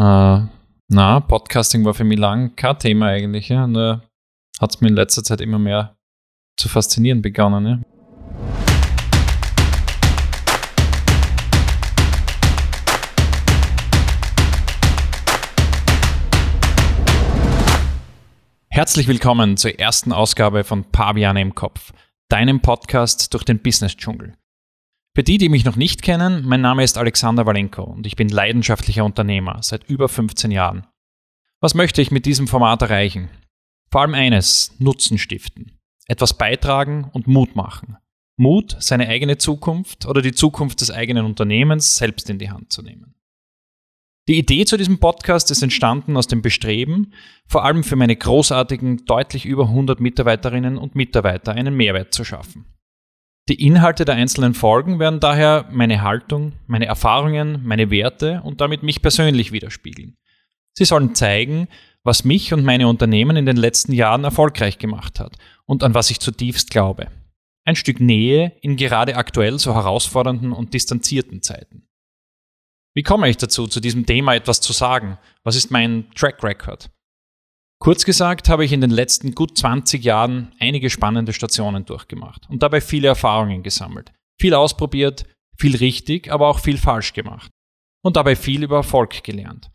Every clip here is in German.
Äh, na, Podcasting war für mich lang kein Thema eigentlich, ja. Nur hat es mir in letzter Zeit immer mehr zu faszinieren begonnen, ja. Herzlich willkommen zur ersten Ausgabe von Paviane im Kopf, deinem Podcast durch den Business-Dschungel. Für die, die mich noch nicht kennen, mein Name ist Alexander Walenko und ich bin leidenschaftlicher Unternehmer seit über 15 Jahren. Was möchte ich mit diesem Format erreichen? Vor allem eines, Nutzen stiften, etwas beitragen und Mut machen. Mut, seine eigene Zukunft oder die Zukunft des eigenen Unternehmens selbst in die Hand zu nehmen. Die Idee zu diesem Podcast ist entstanden aus dem Bestreben, vor allem für meine großartigen, deutlich über 100 Mitarbeiterinnen und Mitarbeiter einen Mehrwert zu schaffen. Die Inhalte der einzelnen Folgen werden daher meine Haltung, meine Erfahrungen, meine Werte und damit mich persönlich widerspiegeln. Sie sollen zeigen, was mich und meine Unternehmen in den letzten Jahren erfolgreich gemacht hat und an was ich zutiefst glaube. Ein Stück Nähe in gerade aktuell so herausfordernden und distanzierten Zeiten. Wie komme ich dazu, zu diesem Thema etwas zu sagen? Was ist mein Track Record? Kurz gesagt habe ich in den letzten gut 20 Jahren einige spannende Stationen durchgemacht und dabei viele Erfahrungen gesammelt. Viel ausprobiert, viel richtig, aber auch viel falsch gemacht. Und dabei viel über Erfolg gelernt.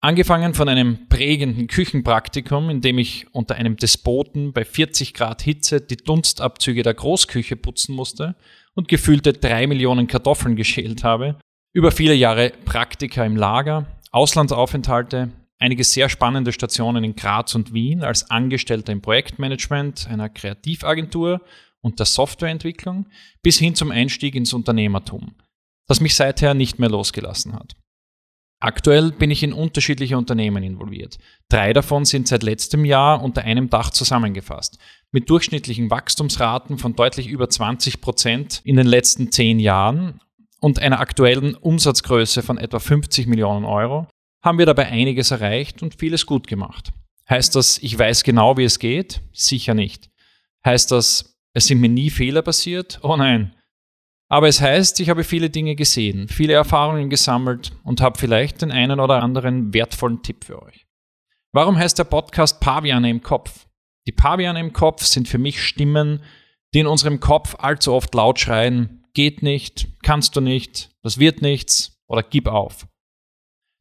Angefangen von einem prägenden Küchenpraktikum, in dem ich unter einem Despoten bei 40 Grad Hitze die Dunstabzüge der Großküche putzen musste und gefühlte drei Millionen Kartoffeln geschält habe, über viele Jahre Praktika im Lager, Auslandsaufenthalte, einige sehr spannende Stationen in Graz und Wien als Angestellter im Projektmanagement einer Kreativagentur und der Softwareentwicklung bis hin zum Einstieg ins Unternehmertum, das mich seither nicht mehr losgelassen hat. Aktuell bin ich in unterschiedliche Unternehmen involviert. Drei davon sind seit letztem Jahr unter einem Dach zusammengefasst, mit durchschnittlichen Wachstumsraten von deutlich über 20 Prozent in den letzten zehn Jahren und einer aktuellen Umsatzgröße von etwa 50 Millionen Euro haben wir dabei einiges erreicht und vieles gut gemacht. Heißt das, ich weiß genau, wie es geht? Sicher nicht. Heißt das, es sind mir nie Fehler passiert? Oh nein. Aber es heißt, ich habe viele Dinge gesehen, viele Erfahrungen gesammelt und habe vielleicht den einen oder anderen wertvollen Tipp für euch. Warum heißt der Podcast Paviane im Kopf? Die Paviane im Kopf sind für mich Stimmen, die in unserem Kopf allzu oft laut schreien, geht nicht, kannst du nicht, das wird nichts oder gib auf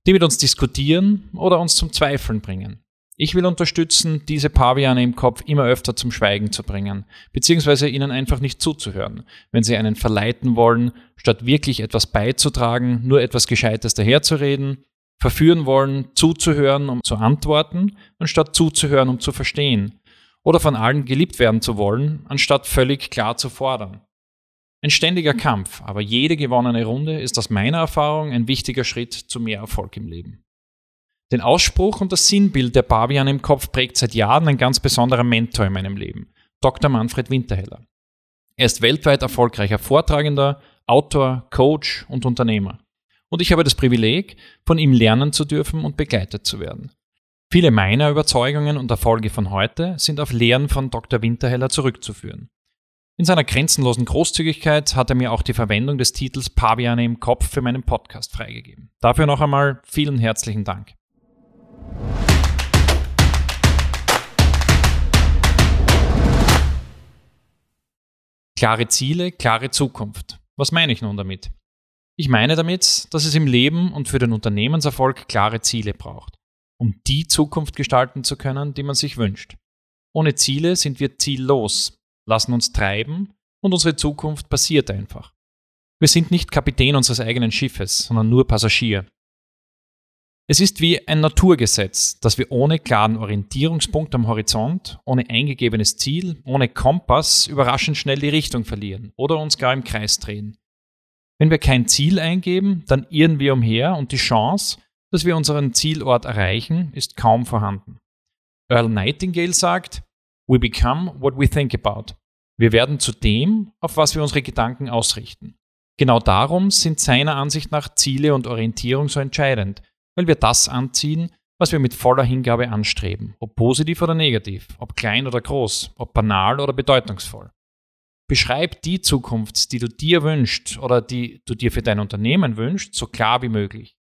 die mit uns diskutieren oder uns zum Zweifeln bringen. Ich will unterstützen, diese Paviane im Kopf immer öfter zum Schweigen zu bringen, beziehungsweise ihnen einfach nicht zuzuhören, wenn sie einen verleiten wollen, statt wirklich etwas beizutragen, nur etwas Gescheites daherzureden, verführen wollen, zuzuhören, um zu antworten, anstatt zuzuhören, um zu verstehen, oder von allen geliebt werden zu wollen, anstatt völlig klar zu fordern. Ein ständiger Kampf, aber jede gewonnene Runde ist aus meiner Erfahrung ein wichtiger Schritt zu mehr Erfolg im Leben. Den Ausspruch und das Sinnbild der Barbian im Kopf prägt seit Jahren ein ganz besonderer Mentor in meinem Leben, Dr. Manfred Winterheller. Er ist weltweit erfolgreicher Vortragender, Autor, Coach und Unternehmer. Und ich habe das Privileg, von ihm lernen zu dürfen und begleitet zu werden. Viele meiner Überzeugungen und Erfolge von heute sind auf Lehren von Dr. Winterheller zurückzuführen. In seiner grenzenlosen Großzügigkeit hat er mir auch die Verwendung des Titels Paviane im Kopf für meinen Podcast freigegeben. Dafür noch einmal vielen herzlichen Dank. Klare Ziele, klare Zukunft. Was meine ich nun damit? Ich meine damit, dass es im Leben und für den Unternehmenserfolg klare Ziele braucht, um die Zukunft gestalten zu können, die man sich wünscht. Ohne Ziele sind wir ziellos, lassen uns treiben und unsere Zukunft passiert einfach. Wir sind nicht Kapitän unseres eigenen Schiffes, sondern nur Passagier. Es ist wie ein Naturgesetz, dass wir ohne klaren Orientierungspunkt am Horizont, ohne eingegebenes Ziel, ohne Kompass überraschend schnell die Richtung verlieren oder uns gar im Kreis drehen. Wenn wir kein Ziel eingeben, dann irren wir umher und die Chance, dass wir unseren Zielort erreichen, ist kaum vorhanden. Earl Nightingale sagt, We become what we think about. Wir werden zu dem, auf was wir unsere Gedanken ausrichten. Genau darum sind seiner Ansicht nach Ziele und Orientierung so entscheidend, weil wir das anziehen, was wir mit voller Hingabe anstreben, ob positiv oder negativ, ob klein oder groß, ob banal oder bedeutungsvoll. Beschreib die Zukunft, die du dir wünschst oder die du dir für dein Unternehmen wünschst, so klar wie möglich.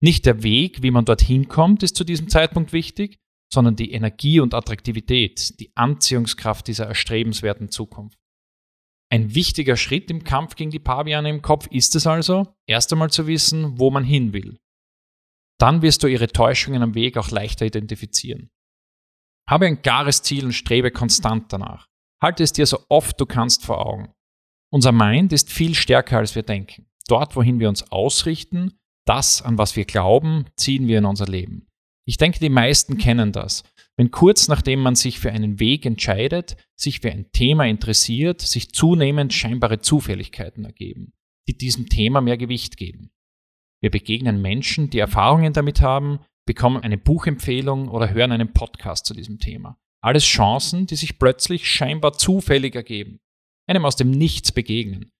Nicht der Weg, wie man dorthin kommt, ist zu diesem Zeitpunkt wichtig, sondern die Energie und Attraktivität, die Anziehungskraft dieser erstrebenswerten Zukunft. Ein wichtiger Schritt im Kampf gegen die Paviane im Kopf ist es also, erst einmal zu wissen, wo man hin will. Dann wirst du ihre Täuschungen am Weg auch leichter identifizieren. Habe ein klares Ziel und strebe konstant danach. Halte es dir so oft du kannst vor Augen. Unser Mind ist viel stärker, als wir denken. Dort, wohin wir uns ausrichten, das, an was wir glauben, ziehen wir in unser Leben. Ich denke, die meisten kennen das. Wenn kurz nachdem man sich für einen Weg entscheidet, sich für ein Thema interessiert, sich zunehmend scheinbare Zufälligkeiten ergeben, die diesem Thema mehr Gewicht geben. Wir begegnen Menschen, die Erfahrungen damit haben, bekommen eine Buchempfehlung oder hören einen Podcast zu diesem Thema. Alles Chancen, die sich plötzlich scheinbar zufällig ergeben, einem aus dem Nichts begegnen.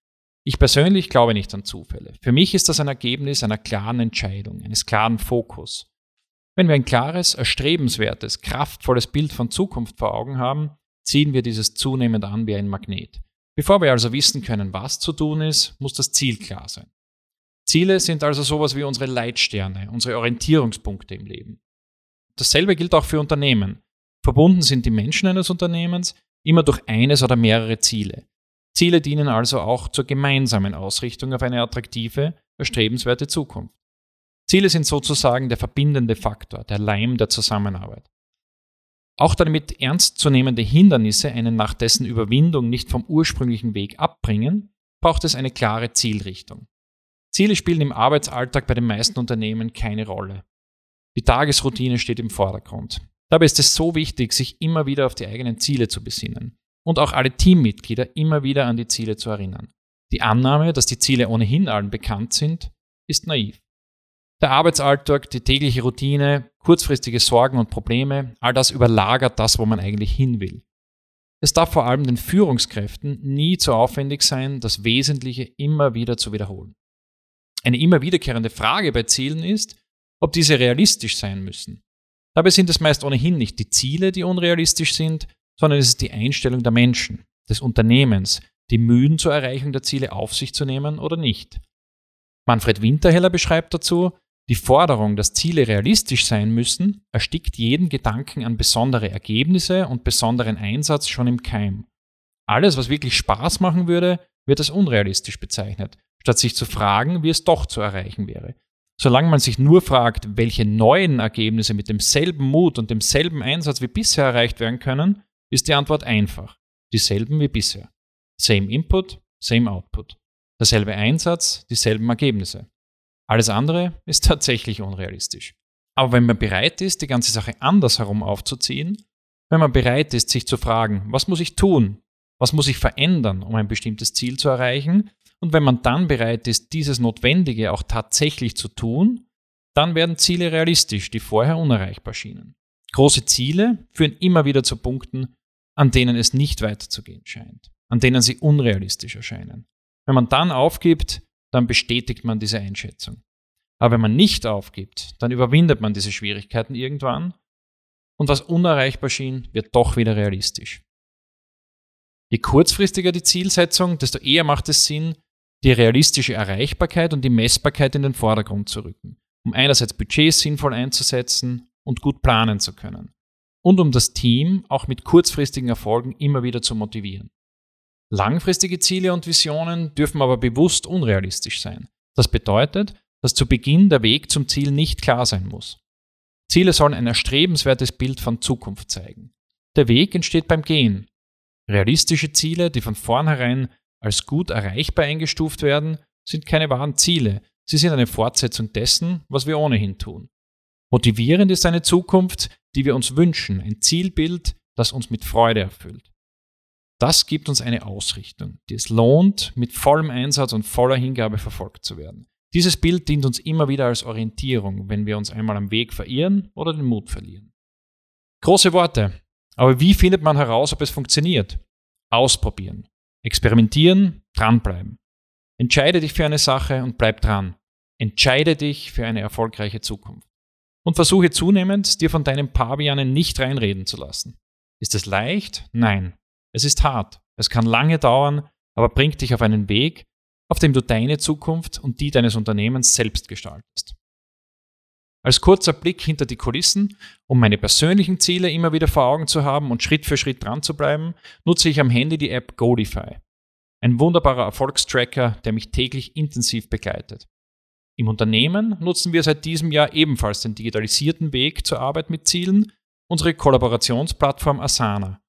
Ich persönlich glaube nicht an Zufälle. Für mich ist das ein Ergebnis einer klaren Entscheidung, eines klaren Fokus. Wenn wir ein klares, erstrebenswertes, kraftvolles Bild von Zukunft vor Augen haben, ziehen wir dieses zunehmend an wie ein Magnet. Bevor wir also wissen können, was zu tun ist, muss das Ziel klar sein. Ziele sind also sowas wie unsere Leitsterne, unsere Orientierungspunkte im Leben. Dasselbe gilt auch für Unternehmen. Verbunden sind die Menschen eines Unternehmens immer durch eines oder mehrere Ziele. Ziele dienen also auch zur gemeinsamen Ausrichtung auf eine attraktive, erstrebenswerte Zukunft. Ziele sind sozusagen der verbindende Faktor, der Leim der Zusammenarbeit. Auch damit ernstzunehmende Hindernisse einen nach dessen Überwindung nicht vom ursprünglichen Weg abbringen, braucht es eine klare Zielrichtung. Ziele spielen im Arbeitsalltag bei den meisten Unternehmen keine Rolle. Die Tagesroutine steht im Vordergrund. Dabei ist es so wichtig, sich immer wieder auf die eigenen Ziele zu besinnen und auch alle Teammitglieder immer wieder an die Ziele zu erinnern. Die Annahme, dass die Ziele ohnehin allen bekannt sind, ist naiv. Der Arbeitsalltag, die tägliche Routine, kurzfristige Sorgen und Probleme, all das überlagert das, wo man eigentlich hin will. Es darf vor allem den Führungskräften nie zu aufwendig sein, das Wesentliche immer wieder zu wiederholen. Eine immer wiederkehrende Frage bei Zielen ist, ob diese realistisch sein müssen. Dabei sind es meist ohnehin nicht die Ziele, die unrealistisch sind, sondern es ist die Einstellung der Menschen, des Unternehmens, die Mühen zur Erreichung der Ziele auf sich zu nehmen oder nicht. Manfred Winterheller beschreibt dazu, die Forderung, dass Ziele realistisch sein müssen, erstickt jeden Gedanken an besondere Ergebnisse und besonderen Einsatz schon im Keim. Alles, was wirklich Spaß machen würde, wird als unrealistisch bezeichnet, statt sich zu fragen, wie es doch zu erreichen wäre. Solange man sich nur fragt, welche neuen Ergebnisse mit demselben Mut und demselben Einsatz wie bisher erreicht werden können, ist die Antwort einfach. Dieselben wie bisher. Same Input, same Output. Derselbe Einsatz, dieselben Ergebnisse. Alles andere ist tatsächlich unrealistisch. Aber wenn man bereit ist, die ganze Sache andersherum aufzuziehen, wenn man bereit ist, sich zu fragen, was muss ich tun, was muss ich verändern, um ein bestimmtes Ziel zu erreichen, und wenn man dann bereit ist, dieses Notwendige auch tatsächlich zu tun, dann werden Ziele realistisch, die vorher unerreichbar schienen. Große Ziele führen immer wieder zu Punkten, an denen es nicht weiterzugehen scheint, an denen sie unrealistisch erscheinen. Wenn man dann aufgibt, dann bestätigt man diese Einschätzung. Aber wenn man nicht aufgibt, dann überwindet man diese Schwierigkeiten irgendwann und was unerreichbar schien, wird doch wieder realistisch. Je kurzfristiger die Zielsetzung, desto eher macht es Sinn, die realistische Erreichbarkeit und die Messbarkeit in den Vordergrund zu rücken, um einerseits Budgets sinnvoll einzusetzen und gut planen zu können und um das Team auch mit kurzfristigen Erfolgen immer wieder zu motivieren. Langfristige Ziele und Visionen dürfen aber bewusst unrealistisch sein. Das bedeutet, dass zu Beginn der Weg zum Ziel nicht klar sein muss. Ziele sollen ein erstrebenswertes Bild von Zukunft zeigen. Der Weg entsteht beim Gehen. Realistische Ziele, die von vornherein als gut erreichbar eingestuft werden, sind keine wahren Ziele. Sie sind eine Fortsetzung dessen, was wir ohnehin tun. Motivierend ist eine Zukunft, die wir uns wünschen, ein Zielbild, das uns mit Freude erfüllt. Das gibt uns eine Ausrichtung, die es lohnt, mit vollem Einsatz und voller Hingabe verfolgt zu werden. Dieses Bild dient uns immer wieder als Orientierung, wenn wir uns einmal am Weg verirren oder den Mut verlieren. Große Worte, aber wie findet man heraus, ob es funktioniert? Ausprobieren. Experimentieren, dranbleiben. Entscheide dich für eine Sache und bleib dran. Entscheide dich für eine erfolgreiche Zukunft. Und versuche zunehmend, dir von deinen Pavianen nicht reinreden zu lassen. Ist es leicht? Nein. Es ist hart. Es kann lange dauern, aber bringt dich auf einen Weg, auf dem du deine Zukunft und die deines Unternehmens selbst gestaltest. Als kurzer Blick hinter die Kulissen, um meine persönlichen Ziele immer wieder vor Augen zu haben und Schritt für Schritt dran zu bleiben, nutze ich am Handy die App Godify. Ein wunderbarer Erfolgstracker, der mich täglich intensiv begleitet. Im Unternehmen nutzen wir seit diesem Jahr ebenfalls den digitalisierten Weg zur Arbeit mit Zielen, unsere Kollaborationsplattform Asana,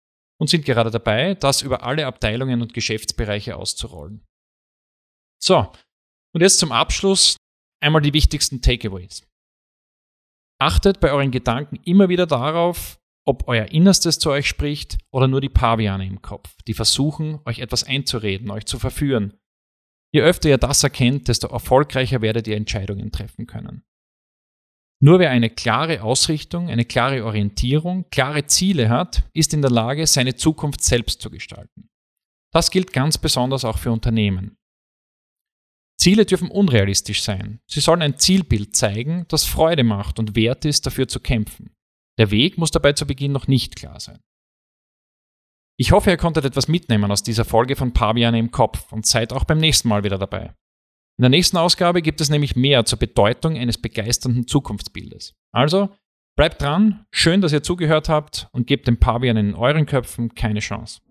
und sind gerade dabei, das über alle Abteilungen und Geschäftsbereiche auszurollen. So, und jetzt zum Abschluss einmal die wichtigsten Takeaways. Achtet bei euren Gedanken immer wieder darauf, ob euer Innerstes zu euch spricht oder nur die Paviane im Kopf, die versuchen, euch etwas einzureden, euch zu verführen. Je öfter ihr das erkennt, desto erfolgreicher werdet ihr Entscheidungen treffen können. Nur wer eine klare Ausrichtung, eine klare Orientierung, klare Ziele hat, ist in der Lage, seine Zukunft selbst zu gestalten. Das gilt ganz besonders auch für Unternehmen. Ziele dürfen unrealistisch sein. Sie sollen ein Zielbild zeigen, das Freude macht und wert ist, dafür zu kämpfen. Der Weg muss dabei zu Beginn noch nicht klar sein. Ich hoffe, ihr konntet etwas mitnehmen aus dieser Folge von Paviane im Kopf und seid auch beim nächsten Mal wieder dabei. In der nächsten Ausgabe gibt es nämlich mehr zur Bedeutung eines begeisternden Zukunftsbildes. Also, bleibt dran, schön, dass ihr zugehört habt und gebt den Pavian in euren Köpfen keine Chance.